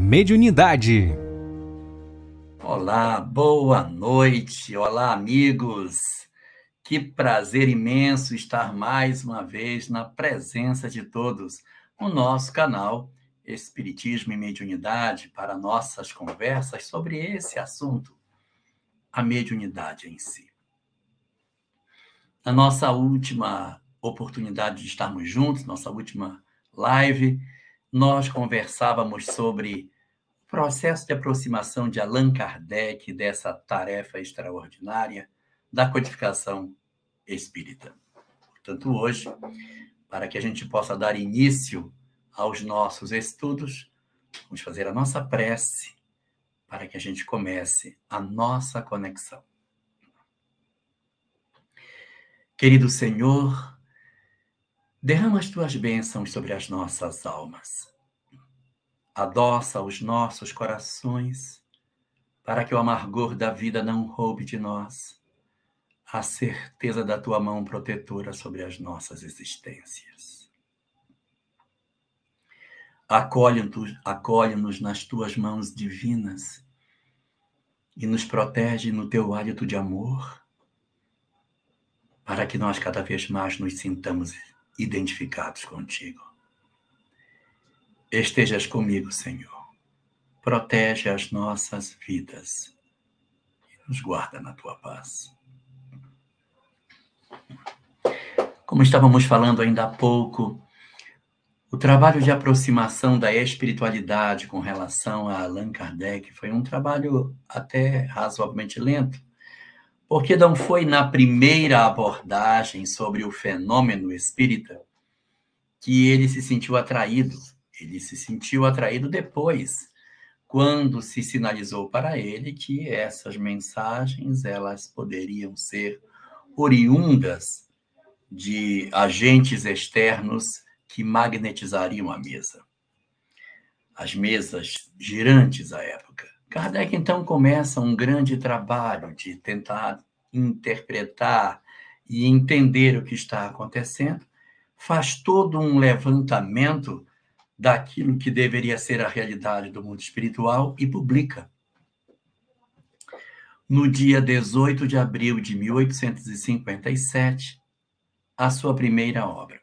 Mediunidade. Olá, boa noite. Olá, amigos. Que prazer imenso estar mais uma vez na presença de todos no nosso canal Espiritismo e Mediunidade para nossas conversas sobre esse assunto, a mediunidade em si. Na nossa última oportunidade de estarmos juntos, nossa última live, nós conversávamos sobre o processo de aproximação de Allan Kardec dessa tarefa extraordinária da codificação espírita. Portanto, hoje, para que a gente possa dar início aos nossos estudos, vamos fazer a nossa prece para que a gente comece a nossa conexão. Querido Senhor, Derrama as tuas bênçãos sobre as nossas almas. Adoça os nossos corações, para que o amargor da vida não roube de nós a certeza da tua mão protetora sobre as nossas existências. Acolhe-nos acolhe nas tuas mãos divinas e nos protege no teu hálito de amor, para que nós cada vez mais nos sintamos identificados contigo. Estejas comigo, Senhor. Protege as nossas vidas e nos guarda na tua paz. Como estávamos falando ainda há pouco, o trabalho de aproximação da espiritualidade com relação a Allan Kardec foi um trabalho até razoavelmente lento, porque não foi na primeira abordagem sobre o fenômeno espírita que ele se sentiu atraído. Ele se sentiu atraído depois, quando se sinalizou para ele que essas mensagens elas poderiam ser oriundas de agentes externos que magnetizariam a mesa. As mesas girantes à época. Kardec então começa um grande trabalho de tentar interpretar e entender o que está acontecendo, faz todo um levantamento daquilo que deveria ser a realidade do mundo espiritual e publica. No dia 18 de abril de 1857, a sua primeira obra.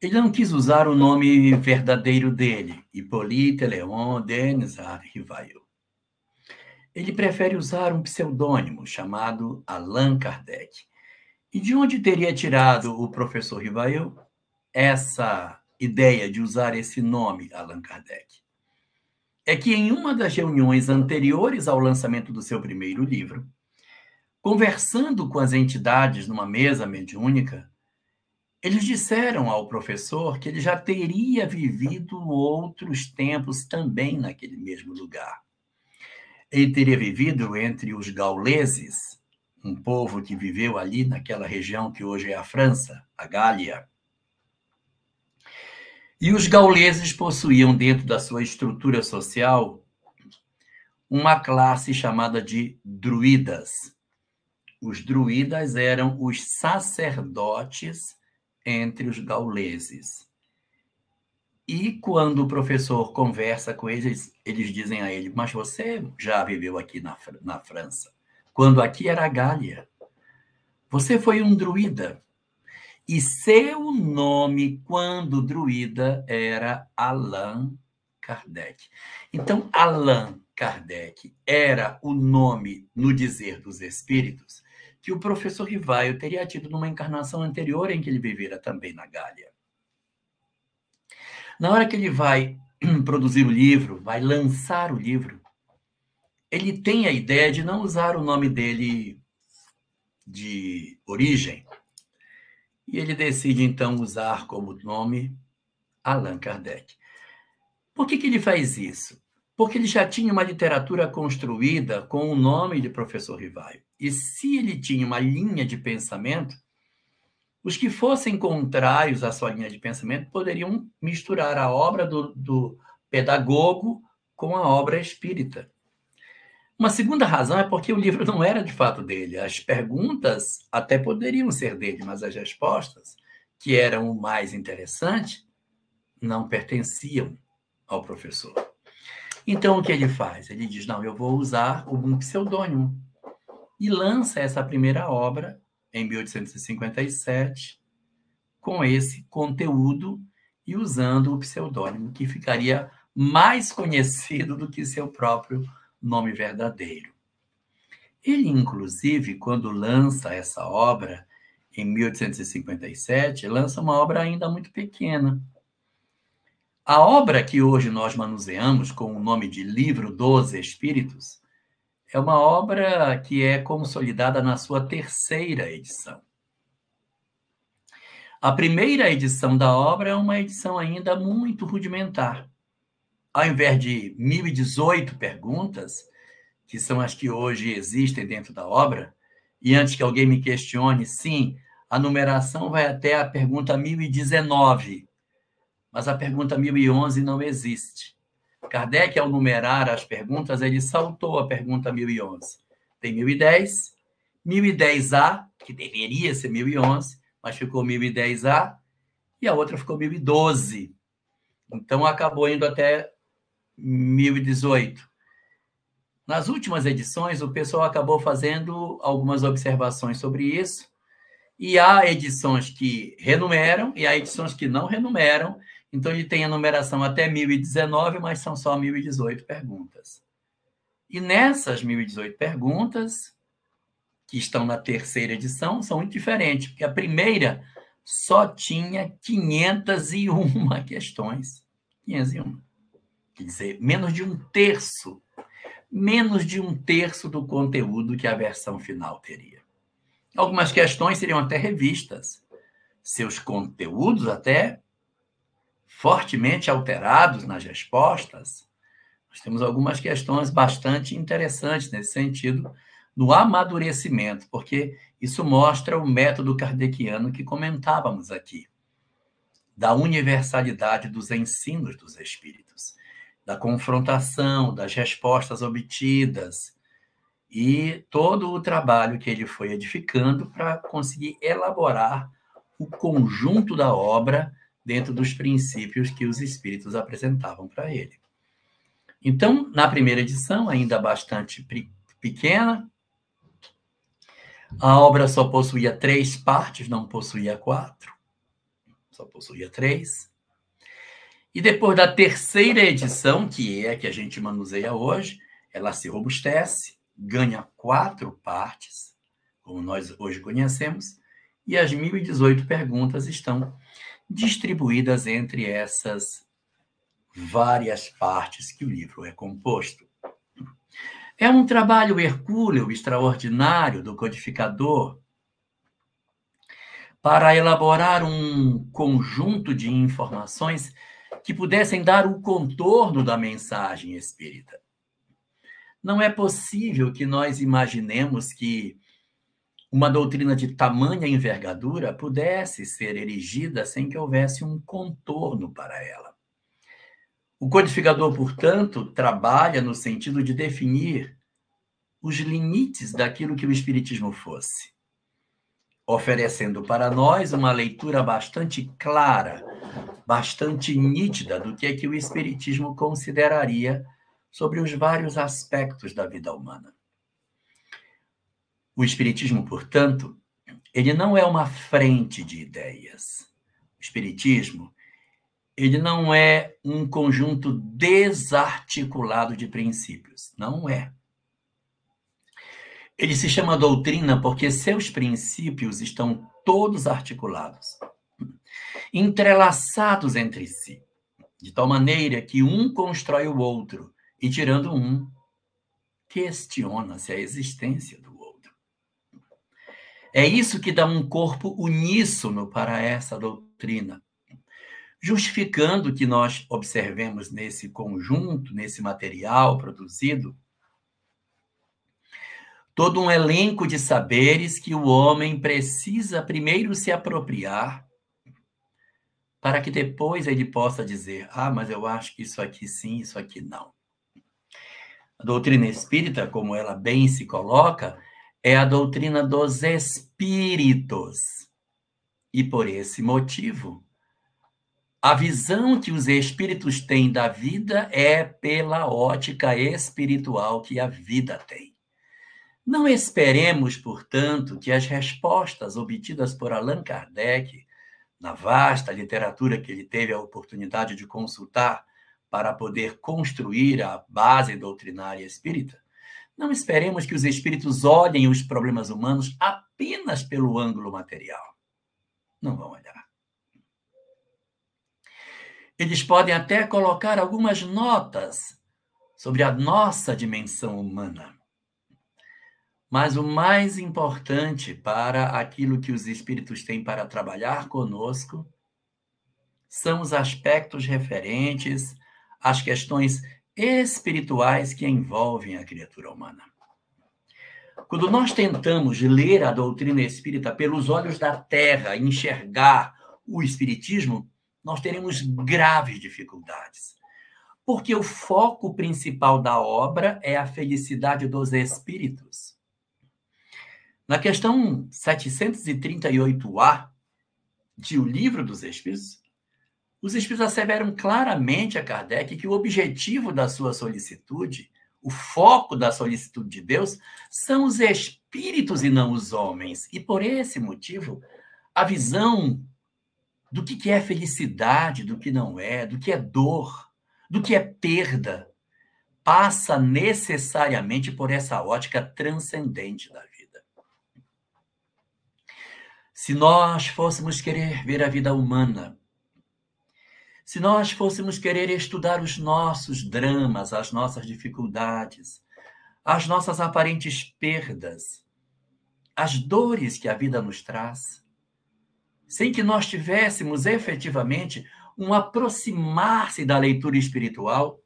Ele não quis usar o nome verdadeiro dele, Hippolyte Léon Denis Rivail. Ele prefere usar um pseudônimo chamado Allan Kardec. E de onde teria tirado o professor Rivail essa ideia de usar esse nome, Allan Kardec? É que em uma das reuniões anteriores ao lançamento do seu primeiro livro, conversando com as entidades numa mesa mediúnica, eles disseram ao professor que ele já teria vivido outros tempos também naquele mesmo lugar. Ele teria vivido entre os gauleses, um povo que viveu ali naquela região que hoje é a França, a Gália. E os gauleses possuíam dentro da sua estrutura social uma classe chamada de druidas. Os druidas eram os sacerdotes entre os gauleses. E quando o professor conversa com eles, eles dizem a ele: Mas você já viveu aqui na, na França, quando aqui era Gália. Você foi um druida. E seu nome, quando druida, era Allan Kardec. Então, Allan Kardec era o nome, no dizer dos espíritos, que o professor Rivaio teria tido numa encarnação anterior em que ele vivera também na Gália. Na hora que ele vai produzir o livro, vai lançar o livro, ele tem a ideia de não usar o nome dele de origem. E ele decide então usar como nome Allan Kardec. Por que, que ele faz isso? Porque ele já tinha uma literatura construída com o nome de professor Rivaio. E se ele tinha uma linha de pensamento, os que fossem contrários à sua linha de pensamento poderiam misturar a obra do, do pedagogo com a obra espírita. Uma segunda razão é porque o livro não era de fato dele. As perguntas até poderiam ser dele, mas as respostas, que eram o mais interessante, não pertenciam ao professor. Então, o que ele faz? Ele diz: Não, eu vou usar um pseudônimo. E lança essa primeira obra, em 1857, com esse conteúdo e usando o pseudônimo, que ficaria mais conhecido do que seu próprio nome verdadeiro. Ele, inclusive, quando lança essa obra, em 1857, lança uma obra ainda muito pequena. A obra que hoje nós manuseamos com o nome de Livro dos Espíritos é uma obra que é consolidada na sua terceira edição. A primeira edição da obra é uma edição ainda muito rudimentar. Ao invés de 1018 perguntas, que são as que hoje existem dentro da obra, e antes que alguém me questione, sim, a numeração vai até a pergunta 1019, mas a pergunta 1011 não existe. Kardec, ao numerar as perguntas, ele saltou a pergunta 1011. Tem 1010, 1010A, que deveria ser 1011, mas ficou 1010A, e a outra ficou 1012. Então acabou indo até 1018. Nas últimas edições, o pessoal acabou fazendo algumas observações sobre isso, e há edições que renumeram e há edições que não renumeram, então ele tem a numeração até 1019, mas são só 1018 perguntas. E nessas 1018 perguntas, que estão na terceira edição, são muito diferentes, porque a primeira só tinha 501 questões. 501. Quer dizer, menos de um terço menos de um terço do conteúdo que a versão final teria. Algumas questões seriam até revistas, seus conteúdos até fortemente alterados nas respostas. Nós temos algumas questões bastante interessantes nesse sentido, no amadurecimento, porque isso mostra o método kardeciano que comentávamos aqui, da universalidade dos ensinos dos espíritos da confrontação, das respostas obtidas e todo o trabalho que ele foi edificando para conseguir elaborar o conjunto da obra dentro dos princípios que os espíritos apresentavam para ele. Então, na primeira edição, ainda bastante pequena, a obra só possuía três partes, não possuía quatro, só possuía três. E depois da terceira edição, que é a que a gente manuseia hoje, ela se robustece, ganha quatro partes, como nós hoje conhecemos, e as 1018 perguntas estão distribuídas entre essas várias partes que o livro é composto. É um trabalho hercúleo, extraordinário do codificador para elaborar um conjunto de informações que pudessem dar o contorno da mensagem espírita. Não é possível que nós imaginemos que uma doutrina de tamanha envergadura pudesse ser erigida sem que houvesse um contorno para ela. O codificador, portanto, trabalha no sentido de definir os limites daquilo que o Espiritismo fosse, oferecendo para nós uma leitura bastante clara bastante nítida do que é que o espiritismo consideraria sobre os vários aspectos da vida humana. O espiritismo, portanto, ele não é uma frente de ideias. O espiritismo, ele não é um conjunto desarticulado de princípios, não é. Ele se chama doutrina porque seus princípios estão todos articulados entrelaçados entre si, de tal maneira que um constrói o outro e, tirando um, questiona-se a existência. É isso que dá um corpo uníssono para essa doutrina, justificando que nós observemos nesse conjunto, nesse material produzido, todo um elenco de saberes que o homem precisa primeiro se apropriar para que depois ele possa dizer: ah, mas eu acho que isso aqui sim, isso aqui não. A doutrina espírita, como ela bem se coloca, é a doutrina dos espíritos. E por esse motivo, A visão que os espíritos têm da vida é pela ótica espiritual que a vida tem. Não esperemos, portanto, que as respostas obtidas por Allan Kardec, na vasta literatura que ele teve a oportunidade de consultar para poder construir a base doutrinária espírita, não esperemos que os espíritos olhem os problemas humanos apenas pelo ângulo material. Não vão olhar. Eles podem até colocar algumas notas sobre a nossa dimensão humana. Mas o mais importante para aquilo que os espíritos têm para trabalhar conosco são os aspectos referentes às questões espirituais que envolvem a criatura humana. Quando nós tentamos ler a doutrina espírita pelos olhos da terra, enxergar o espiritismo, nós teremos graves dificuldades. Porque o foco principal da obra é a felicidade dos espíritos. Na questão 738A de O Livro dos Espíritos, os Espíritos asseveram claramente a Kardec que o objetivo da sua solicitude, o foco da solicitude de Deus, são os espíritos e não os homens. E por esse motivo, a visão do que, é felicidade, do que não é, do que é dor, do que é perda, passa necessariamente por essa ótica transcendente da vida. Se nós fôssemos querer ver a vida humana, se nós fôssemos querer estudar os nossos dramas, as nossas dificuldades, as nossas aparentes perdas, as dores que a vida nos traz, sem que nós tivéssemos efetivamente um aproximar-se da leitura espiritual,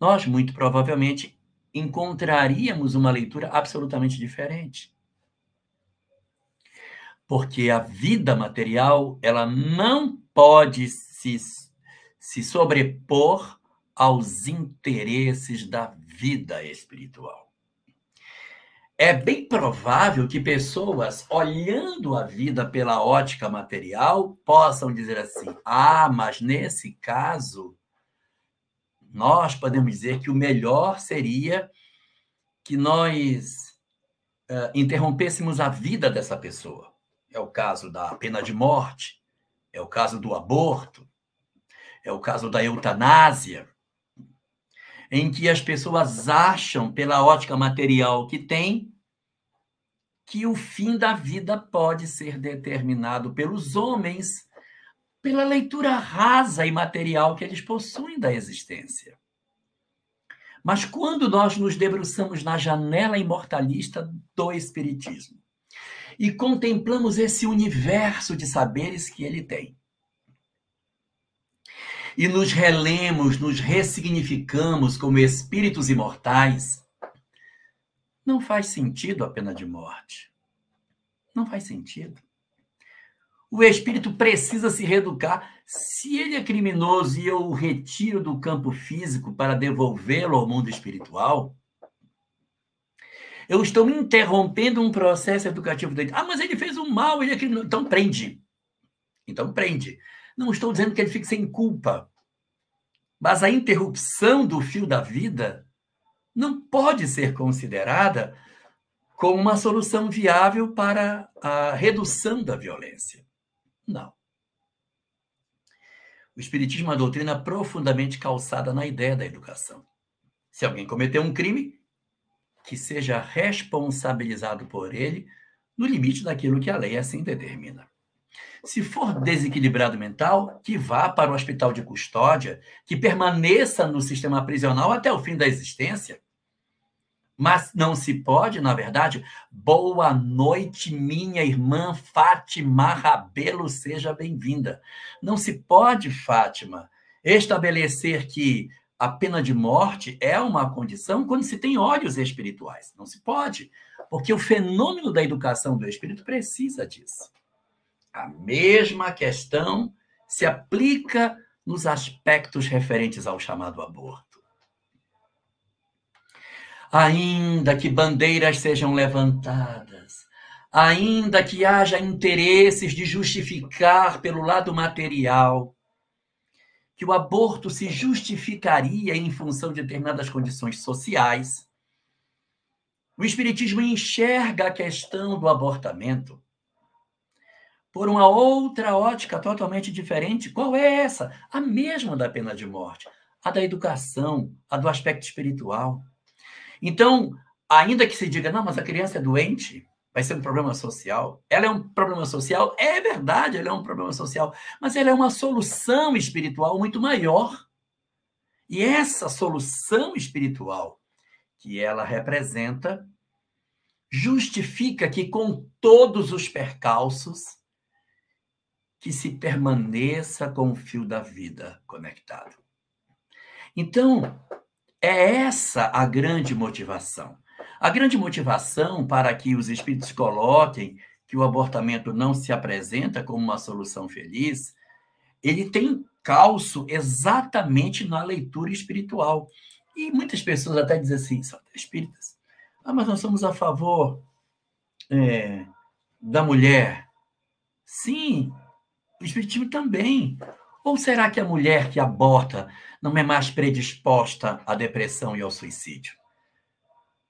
nós muito provavelmente encontraríamos uma leitura absolutamente diferente. Porque a vida material, ela não pode se, se sobrepor aos interesses da vida espiritual. É bem provável que pessoas, olhando a vida pela ótica material, possam dizer assim: ah, mas nesse caso, nós podemos dizer que o melhor seria que nós uh, interrompêssemos a vida dessa pessoa. É o caso da pena de morte, é o caso do aborto, é o caso da eutanásia em que as pessoas acham, pela ótica material que tem, que o fim da vida pode ser determinado pelos homens pela leitura rasa e material que eles possuem da existência. Mas quando nós nos debruçamos na janela imortalista do Espiritismo e contemplamos esse universo de saberes que ele tem, e nos relemos, nos ressignificamos como espíritos imortais, não faz sentido a pena de morte. Não faz sentido. O espírito precisa se reeducar. Se ele é criminoso e eu o retiro do campo físico para devolvê-lo ao mundo espiritual, eu estou interrompendo um processo educativo dele. Ah, mas ele fez um mal, ele é criminoso. Então prende. Então prende. Não estou dizendo que ele fique sem culpa. Mas a interrupção do fio da vida não pode ser considerada como uma solução viável para a redução da violência. Não. O Espiritismo é uma doutrina profundamente calçada na ideia da educação. Se alguém cometeu um crime, que seja responsabilizado por ele no limite daquilo que a lei assim determina. Se for desequilibrado mental, que vá para o hospital de custódia, que permaneça no sistema prisional até o fim da existência. Mas não se pode, na verdade, boa noite, minha irmã Fátima Rabelo, seja bem-vinda. Não se pode, Fátima, estabelecer que a pena de morte é uma condição quando se tem olhos espirituais. Não se pode, porque o fenômeno da educação do espírito precisa disso. A mesma questão se aplica nos aspectos referentes ao chamado aborto. Ainda que bandeiras sejam levantadas, ainda que haja interesses de justificar pelo lado material que o aborto se justificaria em função de determinadas condições sociais. O Espiritismo enxerga a questão do abortamento por uma outra ótica totalmente diferente. Qual é essa? A mesma da pena de morte, a da educação, a do aspecto espiritual. Então, ainda que se diga, não, mas a criança é doente, vai ser um problema social. Ela é um problema social, é verdade, ela é um problema social, mas ela é uma solução espiritual muito maior. E essa solução espiritual que ela representa justifica que com todos os percalços que se permaneça com o fio da vida conectado. Então, é essa a grande motivação. A grande motivação para que os espíritos coloquem que o abortamento não se apresenta como uma solução feliz, ele tem calço exatamente na leitura espiritual. E muitas pessoas até dizem assim, são espíritas, ah, mas nós somos a favor é, da mulher. Sim, o espiritismo também. Ou será que a mulher que aborta não é mais predisposta à depressão e ao suicídio?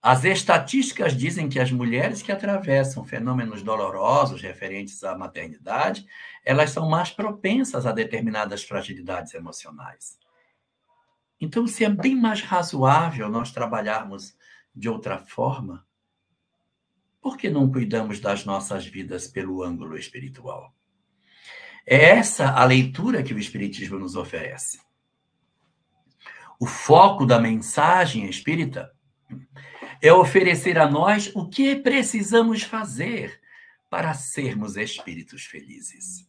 As estatísticas dizem que as mulheres que atravessam fenômenos dolorosos referentes à maternidade, elas são mais propensas a determinadas fragilidades emocionais. Então, se é bem mais razoável nós trabalharmos de outra forma, por que não cuidamos das nossas vidas pelo ângulo espiritual? É essa a leitura que o Espiritismo nos oferece. O foco da mensagem espírita é oferecer a nós o que precisamos fazer para sermos espíritos felizes.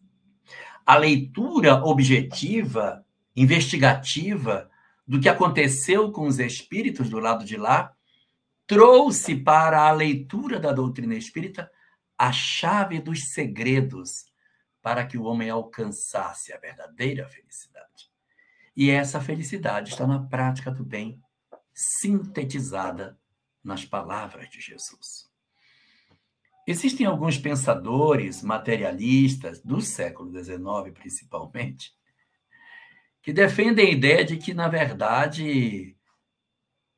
A leitura objetiva, investigativa do que aconteceu com os espíritos do lado de lá trouxe para a leitura da doutrina espírita a chave dos segredos para que o homem alcançasse a verdadeira felicidade. E essa felicidade está na prática do bem, sintetizada nas palavras de Jesus. Existem alguns pensadores materialistas do século XIX, principalmente, que defendem a ideia de que, na verdade,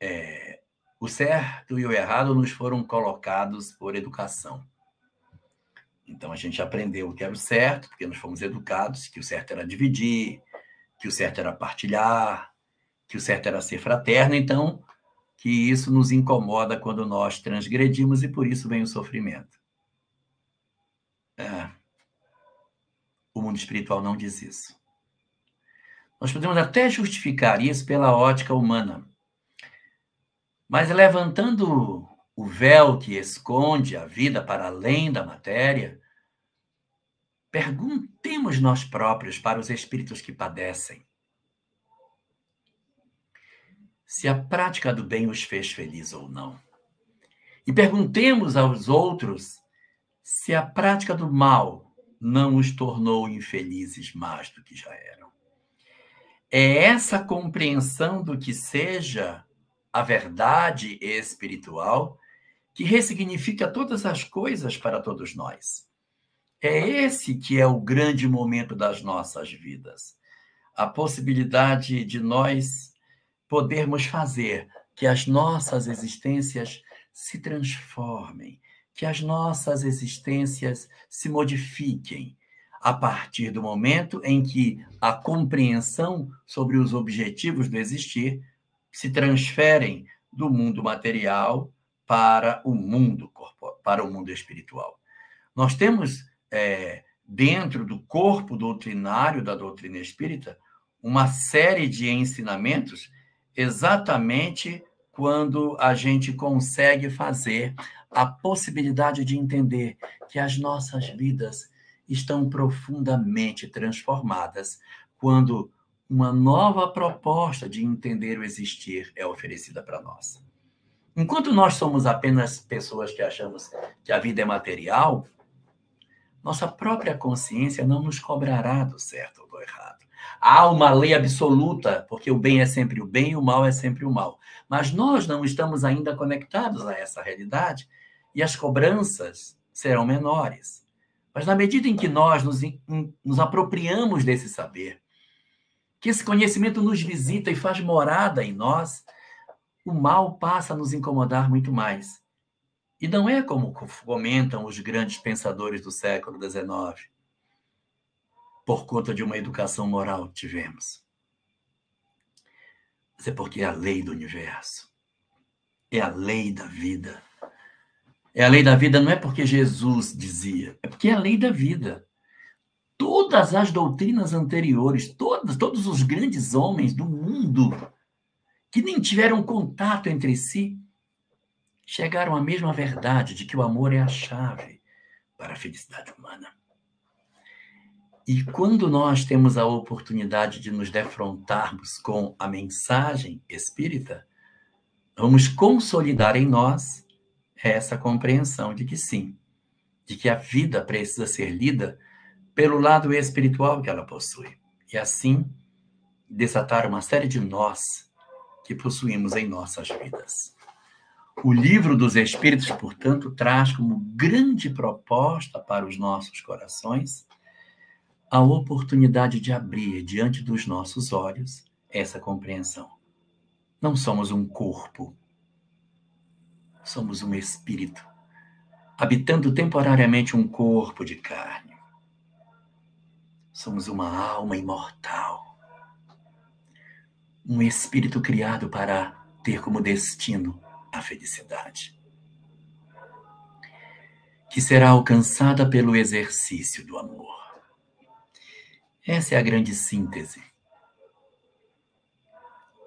é, o certo e o errado nos foram colocados por educação. Então a gente aprendeu o que era o certo, porque nós fomos educados, que o certo era dividir, que o certo era partilhar, que o certo era ser fraterno, então que isso nos incomoda quando nós transgredimos e por isso vem o sofrimento. É. O mundo espiritual não diz isso. Nós podemos até justificar isso pela ótica humana. Mas levantando o véu que esconde a vida para além da matéria, perguntemos nós próprios para os espíritos que padecem se a prática do bem os fez feliz ou não. E perguntemos aos outros se a prática do mal não os tornou infelizes mais do que já eram. É essa compreensão do que seja a verdade espiritual que ressignifica todas as coisas para todos nós. É esse que é o grande momento das nossas vidas. A possibilidade de nós podermos fazer que as nossas existências se transformem, que as nossas existências se modifiquem a partir do momento em que a compreensão sobre os objetivos do existir se transferem do mundo material para o mundo para o mundo espiritual. Nós temos é, dentro do corpo doutrinário da doutrina espírita uma série de ensinamentos exatamente quando a gente consegue fazer a possibilidade de entender que as nossas vidas estão profundamente transformadas quando uma nova proposta de entender o existir é oferecida para nós. Enquanto nós somos apenas pessoas que achamos que a vida é material, nossa própria consciência não nos cobrará do certo ou do errado. Há uma lei absoluta, porque o bem é sempre o bem e o mal é sempre o mal. Mas nós não estamos ainda conectados a essa realidade e as cobranças serão menores. Mas na medida em que nós nos, nos apropriamos desse saber, que esse conhecimento nos visita e faz morada em nós, o mal passa a nos incomodar muito mais. E não é como comentam os grandes pensadores do século XIX, por conta de uma educação moral que tivemos. Mas é porque é a lei do universo, é a lei da vida. É a lei da vida não é porque Jesus dizia, é porque é a lei da vida. Todas as doutrinas anteriores, todos, todos os grandes homens do mundo que nem tiveram contato entre si, chegaram à mesma verdade de que o amor é a chave para a felicidade humana. E quando nós temos a oportunidade de nos defrontarmos com a mensagem espírita, vamos consolidar em nós essa compreensão de que sim, de que a vida precisa ser lida pelo lado espiritual que ela possui. E assim desatar uma série de nós que possuímos em nossas vidas. O livro dos Espíritos, portanto, traz como grande proposta para os nossos corações a oportunidade de abrir diante dos nossos olhos essa compreensão. Não somos um corpo, somos um espírito, habitando temporariamente um corpo de carne. Somos uma alma imortal, um espírito criado para ter como destino a felicidade, que será alcançada pelo exercício do amor. Essa é a grande síntese.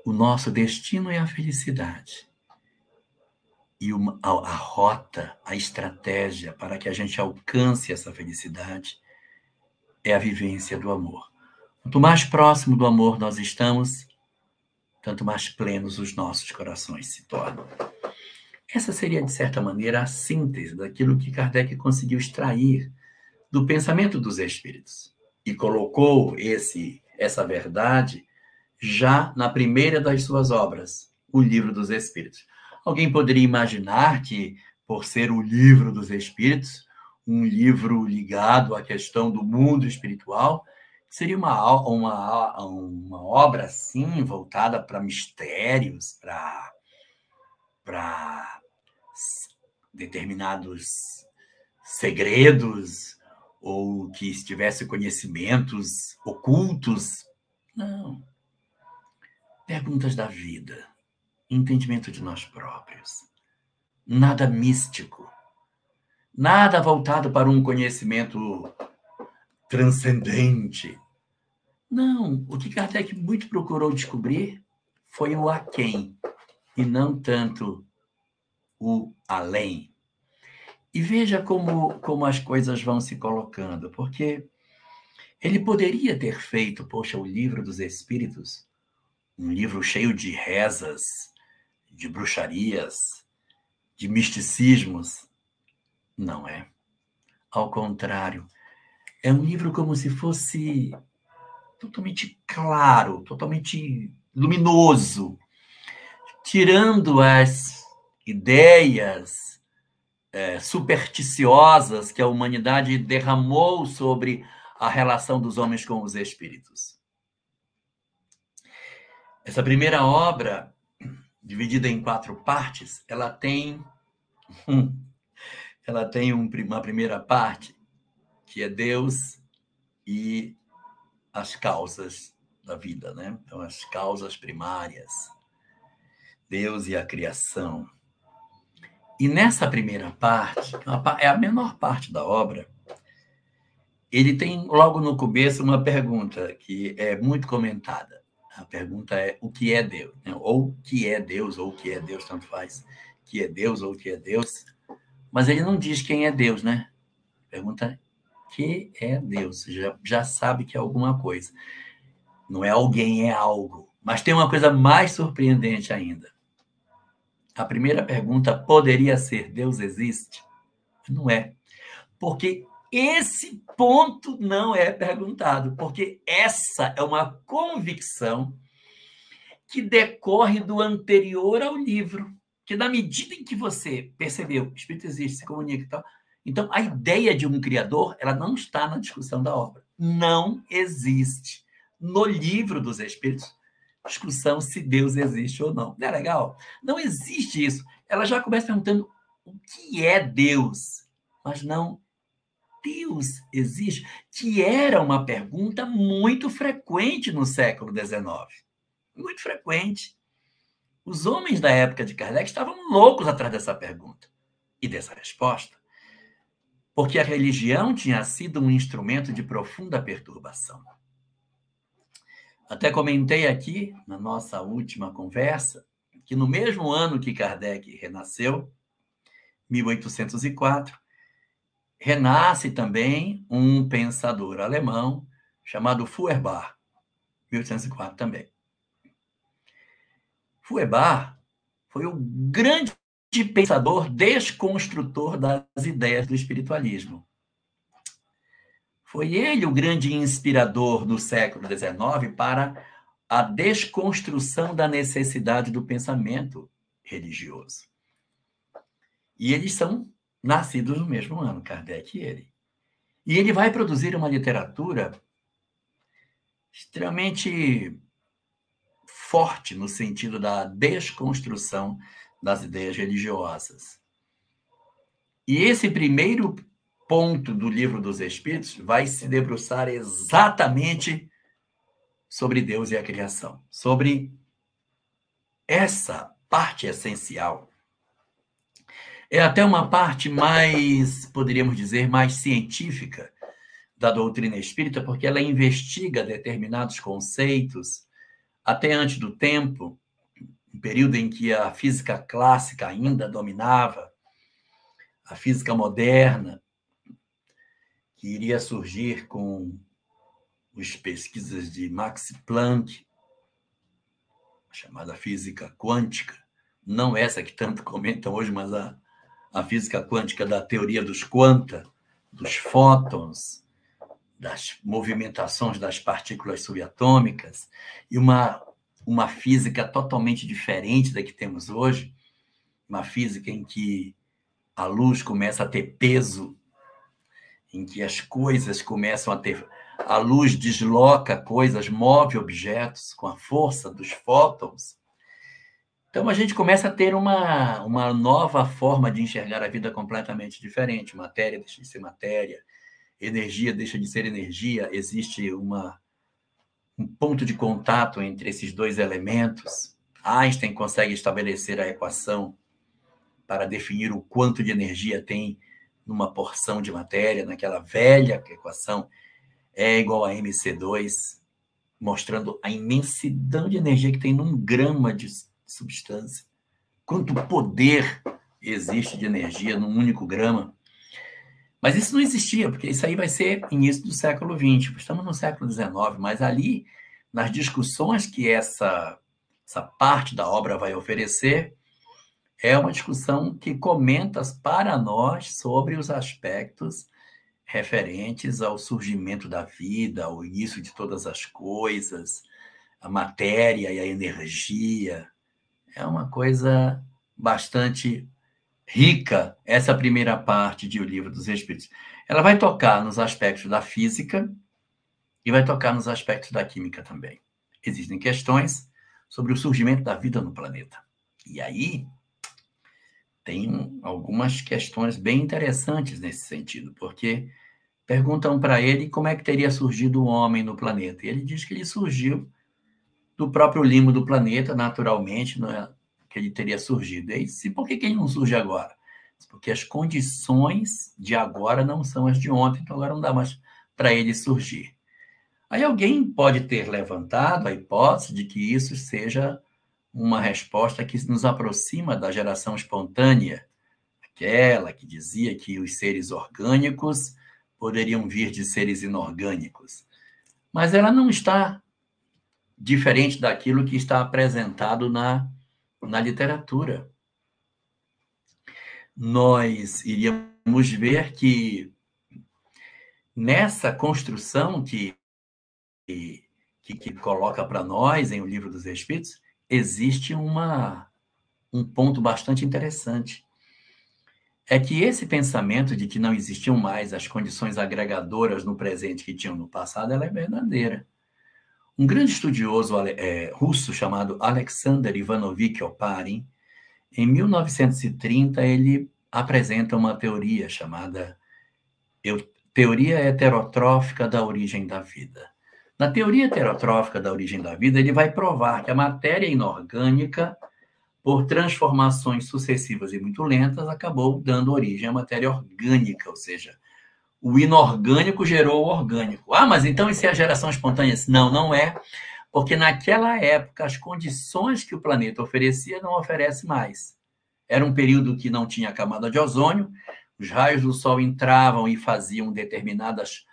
O nosso destino é a felicidade. E uma, a, a rota, a estratégia para que a gente alcance essa felicidade é a vivência do amor. Quanto mais próximo do amor nós estamos, tanto mais plenos os nossos corações se tornam. Essa seria, de certa maneira, a síntese daquilo que Kardec conseguiu extrair do pensamento dos espíritos e colocou esse essa verdade já na primeira das suas obras, o Livro dos Espíritos. Alguém poderia imaginar que, por ser o Livro dos Espíritos, um livro ligado à questão do mundo espiritual, seria uma, uma, uma obra assim, voltada para mistérios, para para determinados segredos ou que tivesse conhecimentos ocultos. Não. Perguntas da vida, entendimento de nós próprios. Nada místico. Nada voltado para um conhecimento transcendente. Não, o que Kardec muito procurou descobrir foi o a quem e não tanto o além. E veja como, como as coisas vão se colocando, porque ele poderia ter feito, poxa, o livro dos Espíritos, um livro cheio de rezas, de bruxarias, de misticismos. Não é. Ao contrário, é um livro como se fosse totalmente claro, totalmente luminoso, tirando as ideias é, supersticiosas que a humanidade derramou sobre a relação dos homens com os espíritos. Essa primeira obra, dividida em quatro partes, ela tem ela tem um, uma primeira parte que é Deus e as causas da vida, né? Então as causas primárias. Deus e a criação. E nessa primeira parte, é a menor parte da obra, ele tem logo no começo uma pergunta que é muito comentada. A pergunta é o que é Deus? Né? Ou que é Deus, ou que é Deus, tanto faz. Que é Deus ou que é Deus. Mas ele não diz quem é Deus, né? Pergunta que é Deus. Já, já sabe que é alguma coisa. Não é alguém, é algo. Mas tem uma coisa mais surpreendente ainda. A primeira pergunta poderia ser: Deus existe? Não é. Porque esse ponto não é perguntado, porque essa é uma convicção que decorre do anterior ao livro. Que na medida em que você percebeu, o Espírito existe, se comunica e tal, então a ideia de um criador, ela não está na discussão da obra. Não existe. no livro dos Espíritos, discussão se Deus existe ou não. Não é legal? Não existe isso. Ela já começa perguntando o que é Deus, mas não Deus existe, que era uma pergunta muito frequente no século XIX. Muito frequente. Os homens da época de Kardec estavam loucos atrás dessa pergunta e dessa resposta, porque a religião tinha sido um instrumento de profunda perturbação. Até comentei aqui, na nossa última conversa, que no mesmo ano que Kardec renasceu, 1804, renasce também um pensador alemão chamado Feuerbach, 1804 também. Feuerbach foi o grande pensador desconstrutor das ideias do espiritualismo. Foi ele o grande inspirador no século XIX para a desconstrução da necessidade do pensamento religioso. E eles são nascidos no mesmo ano, Kardec e ele. E ele vai produzir uma literatura extremamente forte no sentido da desconstrução das ideias religiosas. E esse primeiro ponto do livro dos Espíritos vai se debruçar exatamente sobre Deus e a criação, sobre essa parte essencial é até uma parte mais, poderíamos dizer, mais científica da doutrina espírita, porque ela investiga determinados conceitos até antes do tempo, um período em que a física clássica ainda dominava, a física moderna, que iria surgir com as pesquisas de Max Planck, chamada física quântica, não essa que tanto comentam hoje, mas a, a física quântica da teoria dos quanta, dos fótons, das movimentações das partículas subatômicas, e uma, uma física totalmente diferente da que temos hoje, uma física em que a luz começa a ter peso, em que as coisas começam a ter. A luz desloca coisas, move objetos com a força dos fótons então a gente começa a ter uma, uma nova forma de enxergar a vida completamente diferente. Matéria deixa de ser matéria, energia deixa de ser energia, existe uma, um ponto de contato entre esses dois elementos. Einstein consegue estabelecer a equação para definir o quanto de energia tem numa porção de matéria, naquela velha equação, é igual a mc2, mostrando a imensidão de energia que tem num grama de substância. Quanto poder existe de energia num único grama. Mas isso não existia, porque isso aí vai ser início do século XX. Estamos no século XIX, mas ali, nas discussões que essa, essa parte da obra vai oferecer, é uma discussão que comenta para nós sobre os aspectos referentes ao surgimento da vida, ao início de todas as coisas, a matéria e a energia, é uma coisa bastante rica, essa primeira parte de O Livro dos Espíritos. Ela vai tocar nos aspectos da física e vai tocar nos aspectos da química também. Existem questões sobre o surgimento da vida no planeta. E aí tem algumas questões bem interessantes nesse sentido, porque perguntam para ele como é que teria surgido o homem no planeta. E ele diz que ele surgiu do próprio limo do planeta, naturalmente, é? Que ele teria surgido. E se, por que, que ele não surge agora? Porque as condições de agora não são as de ontem, então agora não dá mais para ele surgir. Aí alguém pode ter levantado a hipótese de que isso seja uma resposta que nos aproxima da geração espontânea, aquela que dizia que os seres orgânicos poderiam vir de seres inorgânicos. Mas ela não está diferente daquilo que está apresentado na, na literatura. Nós iríamos ver que nessa construção que, que, que coloca para nós em O Livro dos Espíritos, existe uma, um ponto bastante interessante. É que esse pensamento de que não existiam mais as condições agregadoras no presente que tinham no passado, ela é verdadeira. Um grande estudioso é, russo chamado Alexander Ivanovich Oparin, em 1930, ele apresenta uma teoria chamada teoria heterotrófica da origem da vida. Na teoria heterotrófica da origem da vida, ele vai provar que a matéria inorgânica, por transformações sucessivas e muito lentas, acabou dando origem à matéria orgânica, ou seja, o inorgânico gerou o orgânico. Ah, mas então isso é a geração espontânea? Não, não é, porque naquela época as condições que o planeta oferecia não oferece mais. Era um período que não tinha camada de ozônio, os raios do Sol entravam e faziam determinadas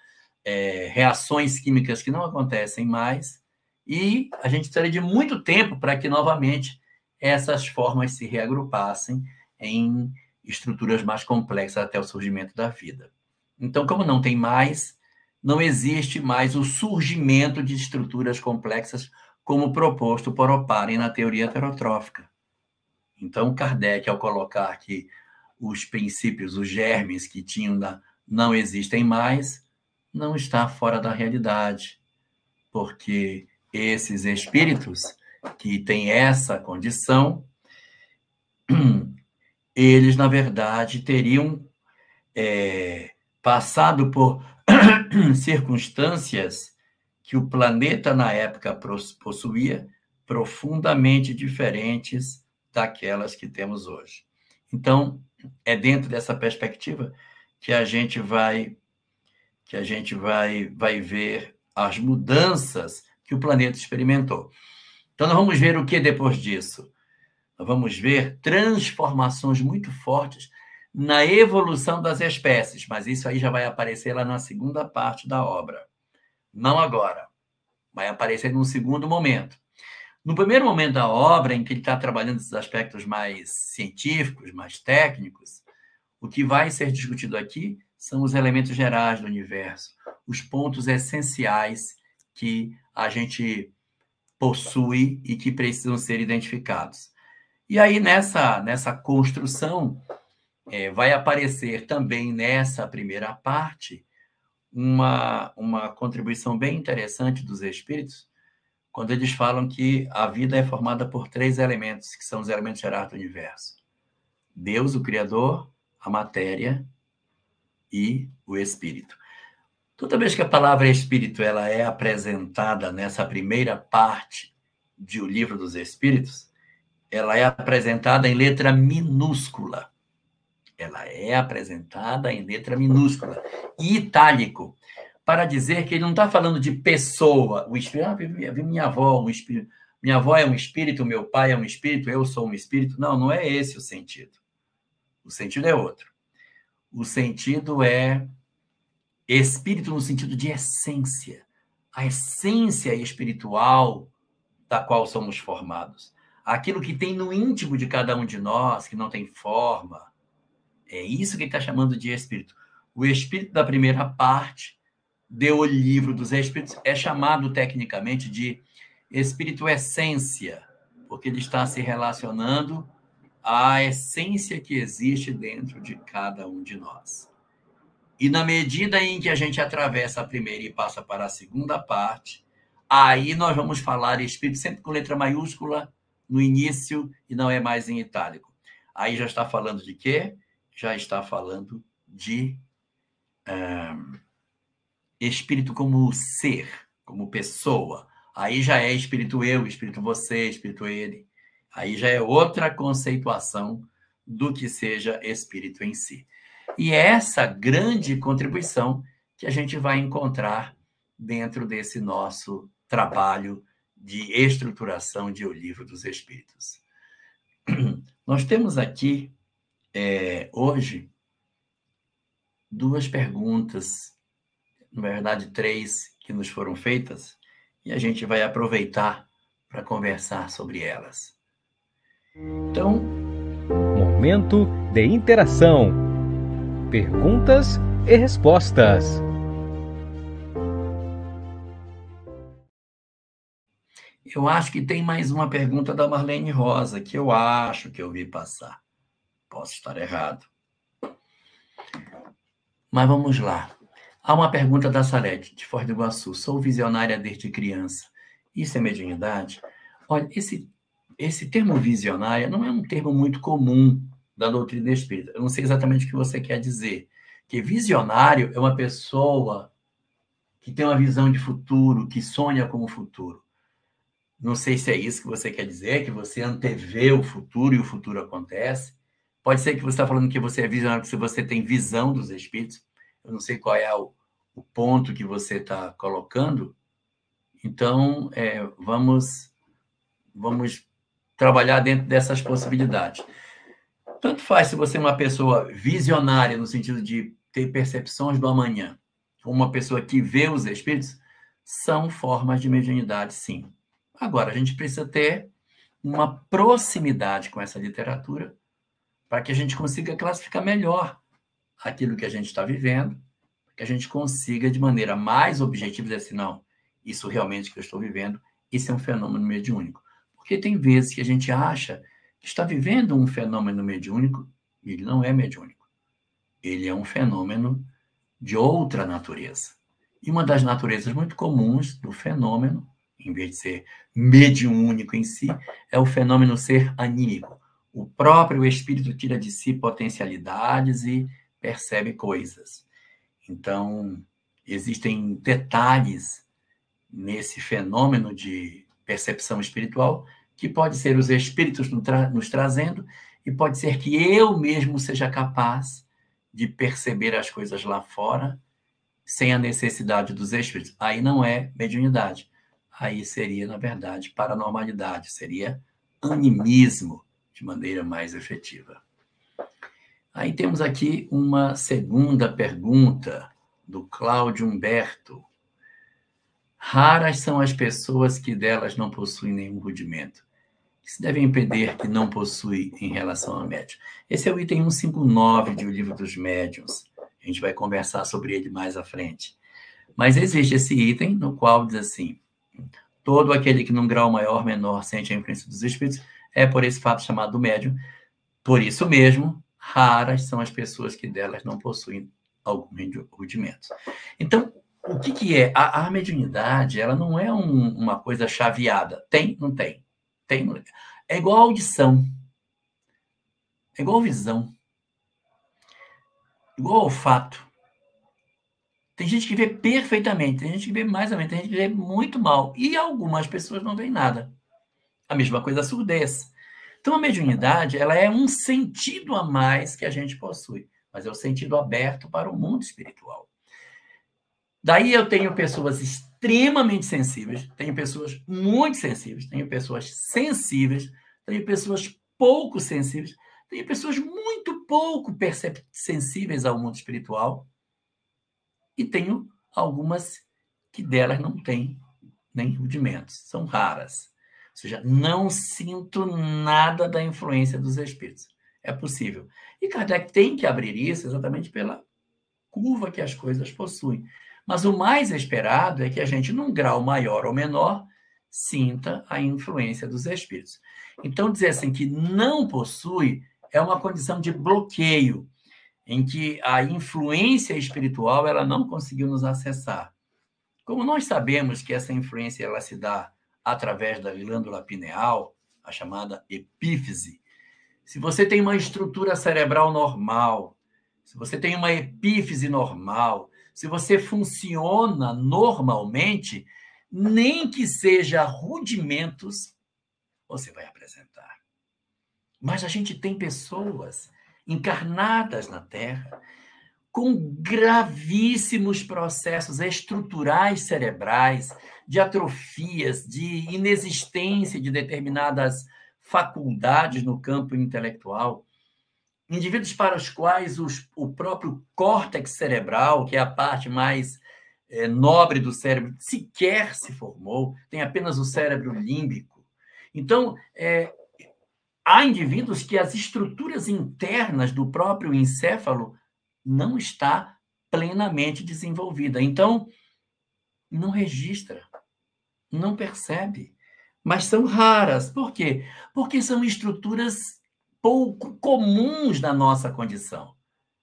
é, reações químicas que não acontecem mais, e a gente precisaria de muito tempo para que novamente essas formas se reagrupassem em estruturas mais complexas até o surgimento da vida. Então, como não tem mais, não existe mais o surgimento de estruturas complexas como proposto por Oparin na teoria heterotrófica. Então, Kardec, ao colocar que os princípios, os germes que tinham da, não existem mais, não está fora da realidade, porque esses espíritos que têm essa condição, eles, na verdade, teriam é, passado por circunstâncias que o planeta, na época, possuía, profundamente diferentes daquelas que temos hoje. Então, é dentro dessa perspectiva que a gente vai que a gente vai, vai ver as mudanças que o planeta experimentou. Então, nós vamos ver o que depois disso? Nós vamos ver transformações muito fortes na evolução das espécies, mas isso aí já vai aparecer lá na segunda parte da obra. Não agora. Vai aparecer num segundo momento. No primeiro momento da obra, em que ele está trabalhando esses aspectos mais científicos, mais técnicos, o que vai ser discutido aqui são os elementos gerais do universo, os pontos essenciais que a gente possui e que precisam ser identificados. E aí, nessa, nessa construção, é, vai aparecer também nessa primeira parte uma, uma contribuição bem interessante dos espíritos, quando eles falam que a vida é formada por três elementos, que são os elementos gerais do universo: Deus, o Criador, a matéria e o espírito. Toda vez que a palavra espírito ela é apresentada nessa primeira parte de O Livro dos Espíritos, ela é apresentada em letra minúscula. Ela é apresentada em letra minúscula e itálico, para dizer que ele não está falando de pessoa. O espírito, ah, minha avó, um espírito. Minha avó é um espírito, meu pai é um espírito, eu sou um espírito. Não, não é esse o sentido. O sentido é outro. O sentido é espírito no sentido de essência. A essência espiritual da qual somos formados. Aquilo que tem no íntimo de cada um de nós, que não tem forma. É isso que ele está chamando de espírito. O espírito da primeira parte do livro dos espíritos é chamado tecnicamente de espírito essência, porque ele está se relacionando a essência que existe dentro de cada um de nós. E na medida em que a gente atravessa a primeira e passa para a segunda parte, aí nós vamos falar espírito sempre com letra maiúscula no início e não é mais em itálico. Aí já está falando de quê? Já está falando de um, espírito como ser, como pessoa. Aí já é espírito eu, espírito você, espírito ele. Aí já é outra conceituação do que seja espírito em si. E é essa grande contribuição que a gente vai encontrar dentro desse nosso trabalho de estruturação de O Livro dos Espíritos. Nós temos aqui, é, hoje, duas perguntas, na verdade, três que nos foram feitas, e a gente vai aproveitar para conversar sobre elas. Então, momento de interação. Perguntas e respostas. Eu acho que tem mais uma pergunta da Marlene Rosa, que eu acho que eu vi passar. Posso estar errado. Mas vamos lá. Há uma pergunta da Salete, de Foz do Iguaçu. Sou visionária desde criança Isso é mediunidade? Olha, esse, esse termo visionária não é um termo muito comum da doutrina espírita. Eu não sei exatamente o que você quer dizer. Que visionário é uma pessoa que tem uma visão de futuro, que sonha com o futuro. Não sei se é isso que você quer dizer, que você antevê o futuro e o futuro acontece. Pode ser que você está falando que você é visionário, que você tem visão dos espíritos. Eu não sei qual é o, o ponto que você está colocando. Então, é, vamos, vamos trabalhar dentro dessas possibilidades. Tanto faz se você é uma pessoa visionária, no sentido de ter percepções do amanhã, ou uma pessoa que vê os espíritos, são formas de mediunidade, sim. Agora, a gente precisa ter uma proximidade com essa literatura para que a gente consiga classificar melhor aquilo que a gente está vivendo, que a gente consiga, de maneira mais objetiva, dizer assim, não, isso realmente que eu estou vivendo, isso é um fenômeno mediúnico. Porque tem vezes que a gente acha que está vivendo um fenômeno mediúnico e ele não é mediúnico. Ele é um fenômeno de outra natureza. E uma das naturezas muito comuns do fenômeno em vez de ser mediúnico em si, é o fenômeno ser anímico. O próprio espírito tira de si potencialidades e percebe coisas. Então, existem detalhes nesse fenômeno de percepção espiritual que pode ser os espíritos nos trazendo e pode ser que eu mesmo seja capaz de perceber as coisas lá fora sem a necessidade dos espíritos. Aí não é mediunidade aí seria, na verdade, paranormalidade, seria animismo de maneira mais efetiva. Aí temos aqui uma segunda pergunta do Cláudio Humberto. Raras são as pessoas que delas não possuem nenhum rudimento. Que se deve impedir que não possui em relação ao médium? Esse é o item 159 de O Livro dos Médiuns. A gente vai conversar sobre ele mais à frente. Mas existe esse item no qual diz assim: Todo aquele que num grau maior menor sente a influência dos espíritos é por esse fato chamado médium. Por isso mesmo, raras são as pessoas que delas não possuem algum rudimento. Então, o que, que é? A, a mediunidade, ela não é um, uma coisa chaveada. Tem? Não tem. Tem. É igual audição. É igual visão. Igual olfato. Tem gente que vê perfeitamente, tem gente que vê mais ou menos, tem gente que vê muito mal. E algumas pessoas não veem nada. A mesma coisa a surdez. Então, a mediunidade ela é um sentido a mais que a gente possui, mas é o sentido aberto para o mundo espiritual. Daí eu tenho pessoas extremamente sensíveis, tenho pessoas muito sensíveis, tenho pessoas sensíveis, tenho pessoas pouco sensíveis, tenho pessoas muito pouco sensíveis ao mundo espiritual, e tenho algumas que delas não têm nem rudimentos, são raras. Seja, não sinto nada da influência dos espíritos. É possível. E Kardec tem que abrir isso exatamente pela curva que as coisas possuem. Mas o mais esperado é que a gente, num grau maior ou menor, sinta a influência dos espíritos. Então, dizer assim que não possui é uma condição de bloqueio em que a influência espiritual ela não conseguiu nos acessar. Como nós sabemos que essa influência ela se dá através da glândula pineal, a chamada epífise, se você tem uma estrutura cerebral normal, se você tem uma epífise normal, se você funciona normalmente, nem que seja rudimentos, você vai apresentar. Mas a gente tem pessoas encarnadas na Terra, com gravíssimos processos estruturais cerebrais, de atrofias, de inexistência de determinadas faculdades no campo intelectual, indivíduos para os quais os, o próprio córtex cerebral, que é a parte mais é, nobre do cérebro, sequer se formou, tem apenas o cérebro límbico. Então, é, há indivíduos que as estruturas internas do próprio encéfalo não está plenamente desenvolvida. Então, não registra, não percebe. Mas são raras. Por quê? Porque são estruturas pouco comuns na nossa condição.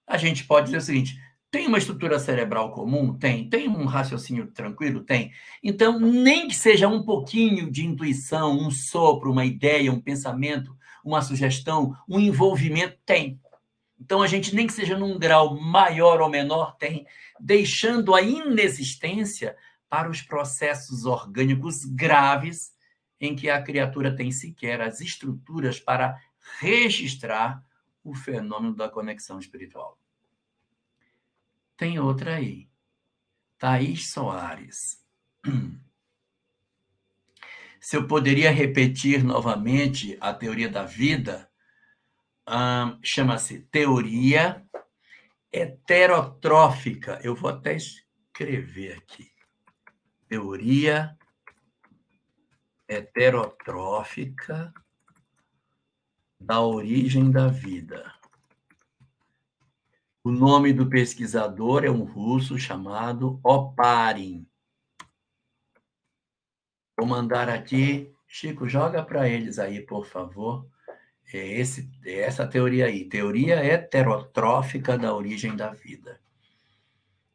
A gente pode dizer o seguinte: Tem uma estrutura cerebral comum? Tem. Tem um raciocínio tranquilo? Tem. Então, nem que seja um pouquinho de intuição, um sopro, uma ideia, um pensamento, uma sugestão, um envolvimento, tem. Então, a gente, nem que seja num grau maior ou menor, tem, deixando a inexistência para os processos orgânicos graves em que a criatura tem sequer as estruturas para registrar o fenômeno da conexão espiritual. Tem outra aí. Thaís Soares. Se eu poderia repetir novamente a teoria da vida, chama-se teoria heterotrófica. Eu vou até escrever aqui. Teoria heterotrófica da origem da vida. O nome do pesquisador é um russo chamado Oparin. Vou mandar aqui, Chico, joga para eles aí, por favor. É esse, é essa teoria aí, teoria heterotrófica da origem da vida.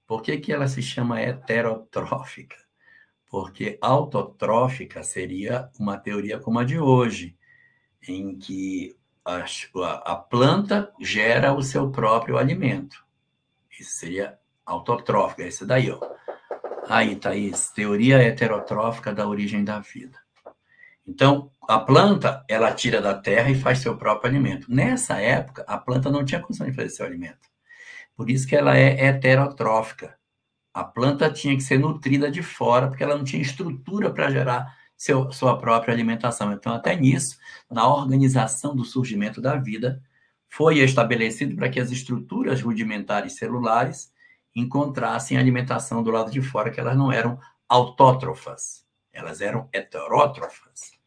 Por que, que ela se chama heterotrófica? Porque autotrófica seria uma teoria como a de hoje, em que a, a planta gera o seu próprio alimento. Isso seria autotrófica, esse daí, ó. Aí, Thaís, teoria heterotrófica da origem da vida. Então, a planta, ela tira da terra e faz seu próprio alimento. Nessa época, a planta não tinha condição de fazer seu alimento. Por isso que ela é heterotrófica. A planta tinha que ser nutrida de fora, porque ela não tinha estrutura para gerar seu, sua própria alimentação. Então, até nisso, na organização do surgimento da vida, foi estabelecido para que as estruturas rudimentares celulares encontrassem alimentação do lado de fora, que elas não eram autótrofas, elas eram heterótrofas.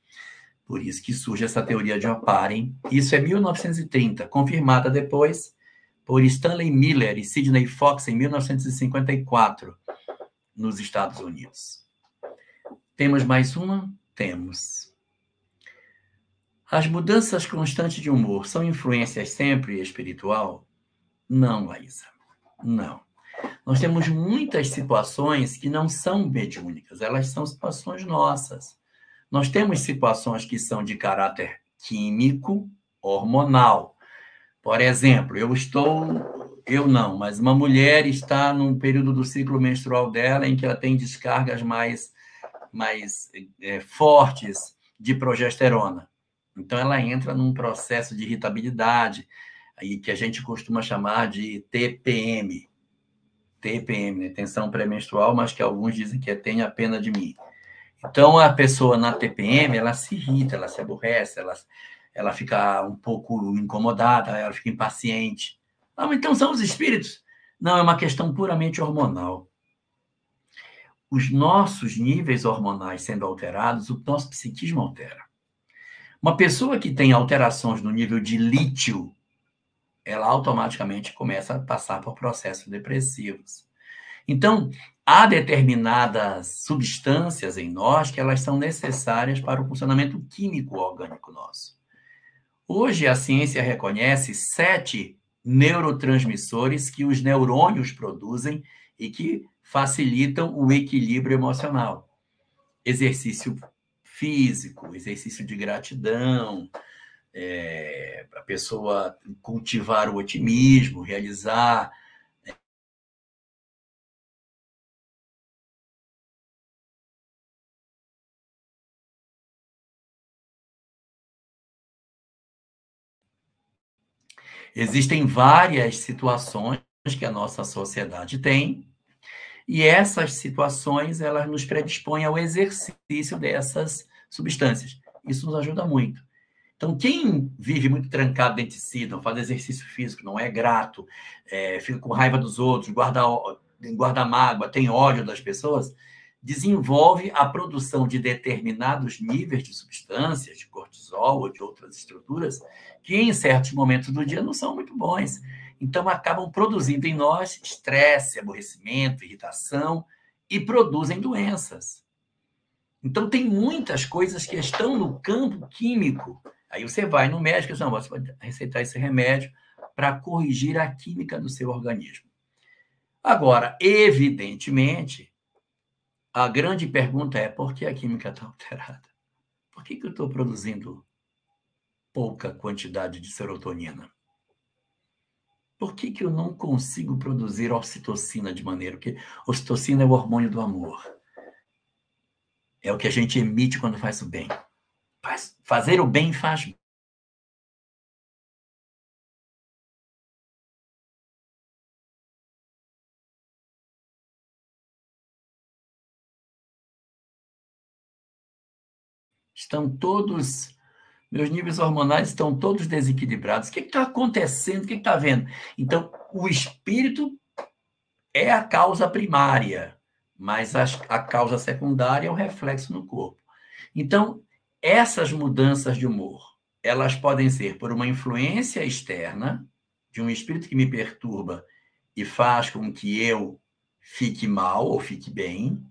Por isso que surge essa teoria de Oparin. Isso é 1930, confirmada depois por Stanley Miller e Sidney Fox em 1954, nos Estados Unidos. Temos mais uma? Temos. As mudanças constantes de humor são influências sempre espiritual? Não, Laísa. Não. Nós temos muitas situações que não são mediúnicas, elas são situações nossas. Nós temos situações que são de caráter químico, hormonal. Por exemplo, eu estou, eu não, mas uma mulher está num período do ciclo menstrual dela em que ela tem descargas mais mais é, fortes de progesterona. Então, ela entra num processo de irritabilidade, aí que a gente costuma chamar de TPM. TPM, né? tensão pré-menstrual, mas que alguns dizem que é tenha pena de mim. Então, a pessoa na TPM, ela se irrita, ela se aborrece, ela, ela fica um pouco incomodada, ela fica impaciente. Ah, então são os espíritos? Não, é uma questão puramente hormonal os nossos níveis hormonais sendo alterados, o nosso psiquismo altera. Uma pessoa que tem alterações no nível de lítio, ela automaticamente começa a passar por processos depressivos. Então, há determinadas substâncias em nós que elas são necessárias para o funcionamento químico orgânico nosso. Hoje a ciência reconhece sete neurotransmissores que os neurônios produzem e que facilitam o equilíbrio emocional. Exercício físico, exercício de gratidão, é, a pessoa cultivar o otimismo, realizar. Existem várias situações que a nossa sociedade tem e essas situações, elas nos predispõem ao exercício dessas substâncias. Isso nos ajuda muito. Então, quem vive muito trancado dentro de si, não faz exercício físico, não é grato, é, fica com raiva dos outros, guarda, guarda mágoa, tem ódio das pessoas, desenvolve a produção de determinados níveis de substâncias, de cortisol ou de outras estruturas, que em certos momentos do dia não são muito bons. Então, acabam produzindo em nós estresse, aborrecimento, irritação e produzem doenças. Então, tem muitas coisas que estão no campo químico. Aí você vai no médico e diz, não, você vai receitar esse remédio para corrigir a química do seu organismo. Agora, evidentemente, a grande pergunta é por que a química está alterada? Por que, que eu estou produzindo pouca quantidade de serotonina? Por que, que eu não consigo produzir ocitocina de maneira que ocitocina é o hormônio do amor? É o que a gente emite quando faz o bem. Faz, fazer o bem faz Estão todos, meus níveis hormonais estão todos desequilibrados. O que está acontecendo? O que está vendo? Então, o espírito é a causa primária, mas a, a causa secundária é o reflexo no corpo. Então, essas mudanças de humor, elas podem ser por uma influência externa, de um espírito que me perturba e faz com que eu fique mal ou fique bem,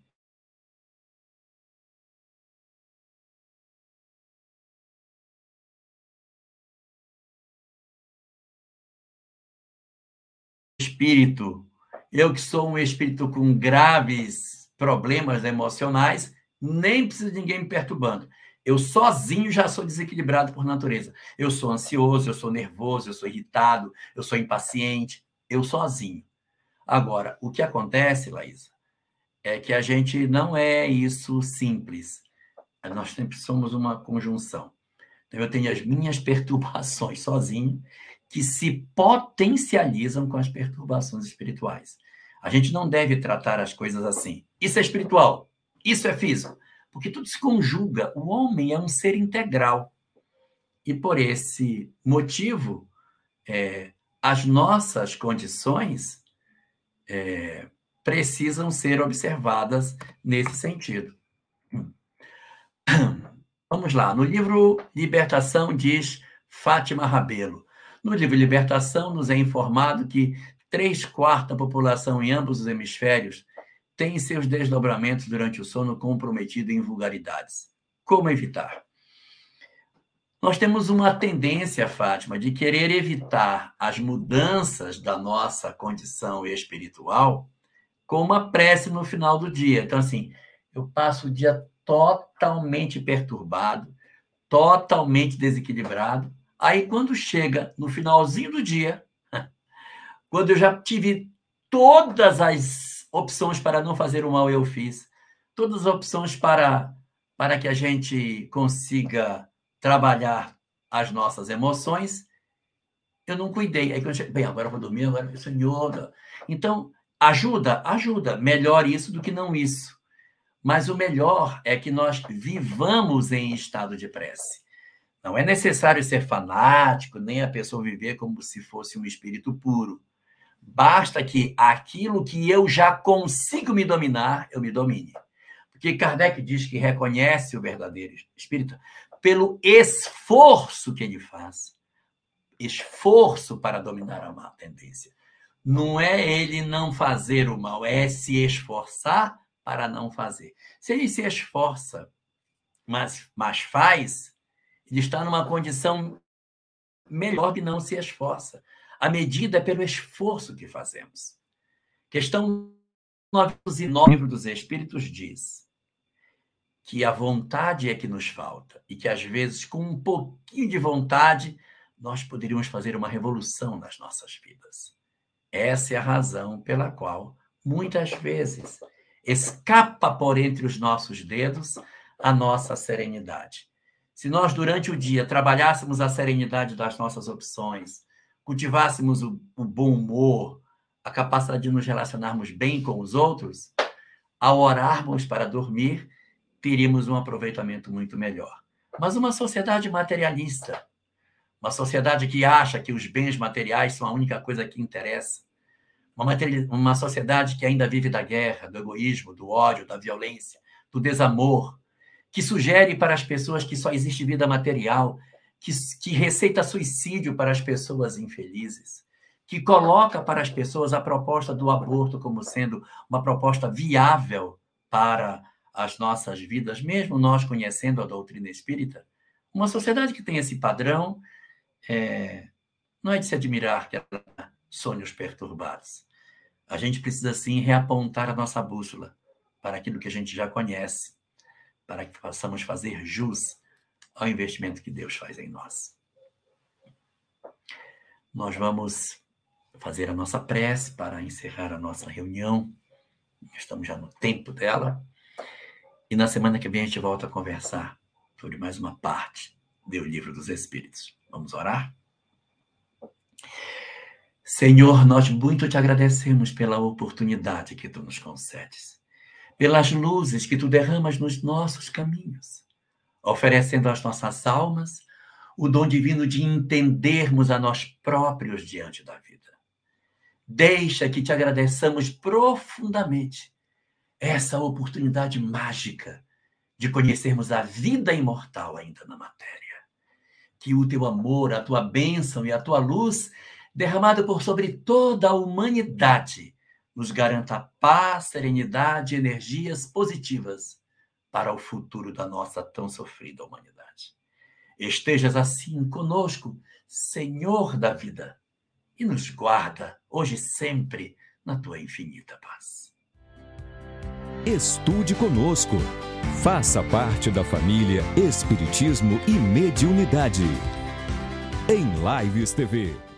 espírito, eu que sou um espírito com graves problemas emocionais, nem preciso de ninguém me perturbando. Eu sozinho já sou desequilibrado por natureza. Eu sou ansioso, eu sou nervoso, eu sou irritado, eu sou impaciente, eu sozinho. Agora, o que acontece, Laísa, é que a gente não é isso simples. Nós sempre somos uma conjunção. Eu tenho as minhas perturbações sozinho que se potencializam com as perturbações espirituais. A gente não deve tratar as coisas assim. Isso é espiritual, isso é físico, porque tudo se conjuga. O homem é um ser integral. E por esse motivo, é, as nossas condições é, precisam ser observadas nesse sentido. Vamos lá, no livro Libertação diz Fátima Rabelo. No livro Libertação, nos é informado que três quartos da população em ambos os hemisférios tem seus desdobramentos durante o sono comprometido em vulgaridades. Como evitar? Nós temos uma tendência, Fátima, de querer evitar as mudanças da nossa condição espiritual com uma prece no final do dia. Então, assim, eu passo o dia totalmente perturbado, totalmente desequilibrado, Aí, quando chega no finalzinho do dia, quando eu já tive todas as opções para não fazer o mal, eu fiz, todas as opções para, para que a gente consiga trabalhar as nossas emoções, eu não cuidei. Aí, quando eu cheguei, bem, agora eu vou dormir, agora, Senhor. Então, ajuda, ajuda. Melhor isso do que não isso. Mas o melhor é que nós vivamos em estado de prece. Não é necessário ser fanático, nem a pessoa viver como se fosse um espírito puro. Basta que aquilo que eu já consigo me dominar, eu me domine. Porque Kardec diz que reconhece o verdadeiro espírito pelo esforço que ele faz. Esforço para dominar a má tendência. Não é ele não fazer o mal, é se esforçar para não fazer. Se ele se esforça, mas, mas faz, ele está numa condição melhor que não se esforça. A medida é pelo esforço que fazemos. Questão 909 livro dos Espíritos diz que a vontade é que nos falta e que às vezes com um pouquinho de vontade nós poderíamos fazer uma revolução nas nossas vidas. Essa é a razão pela qual muitas vezes escapa por entre os nossos dedos a nossa serenidade. Se nós, durante o dia, trabalhássemos a serenidade das nossas opções, cultivássemos o, o bom humor, a capacidade de nos relacionarmos bem com os outros, ao orarmos para dormir, teríamos um aproveitamento muito melhor. Mas uma sociedade materialista, uma sociedade que acha que os bens materiais são a única coisa que interessa, uma, uma sociedade que ainda vive da guerra, do egoísmo, do ódio, da violência, do desamor, que sugere para as pessoas que só existe vida material, que, que receita suicídio para as pessoas infelizes, que coloca para as pessoas a proposta do aborto como sendo uma proposta viável para as nossas vidas, mesmo nós conhecendo a doutrina espírita. Uma sociedade que tem esse padrão, é, não é de se admirar que ela sonhos perturbados. a gente precisa sim reapontar a nossa bússola para aquilo que a gente já conhece, para que possamos fazer jus ao investimento que Deus faz em nós. Nós vamos fazer a nossa prece para encerrar a nossa reunião. Estamos já no tempo dela. E na semana que vem a gente volta a conversar sobre mais uma parte do Livro dos Espíritos. Vamos orar? Senhor, nós muito te agradecemos pela oportunidade que tu nos concedes, pelas luzes que tu derramas nos nossos caminhos, oferecendo às nossas almas o dom divino de entendermos a nós próprios diante da vida. Deixa que te agradeçamos profundamente essa oportunidade mágica de conhecermos a vida imortal ainda na matéria. Que o teu amor, a tua bênção e a tua luz, derramado por sobre toda a humanidade, nos garanta paz, serenidade e energias positivas para o futuro da nossa tão sofrida humanidade. Estejas assim conosco, Senhor da vida, e nos guarda hoje e sempre na tua infinita paz. Estude conosco. Faça parte da família Espiritismo e Mediunidade. Em Lives TV.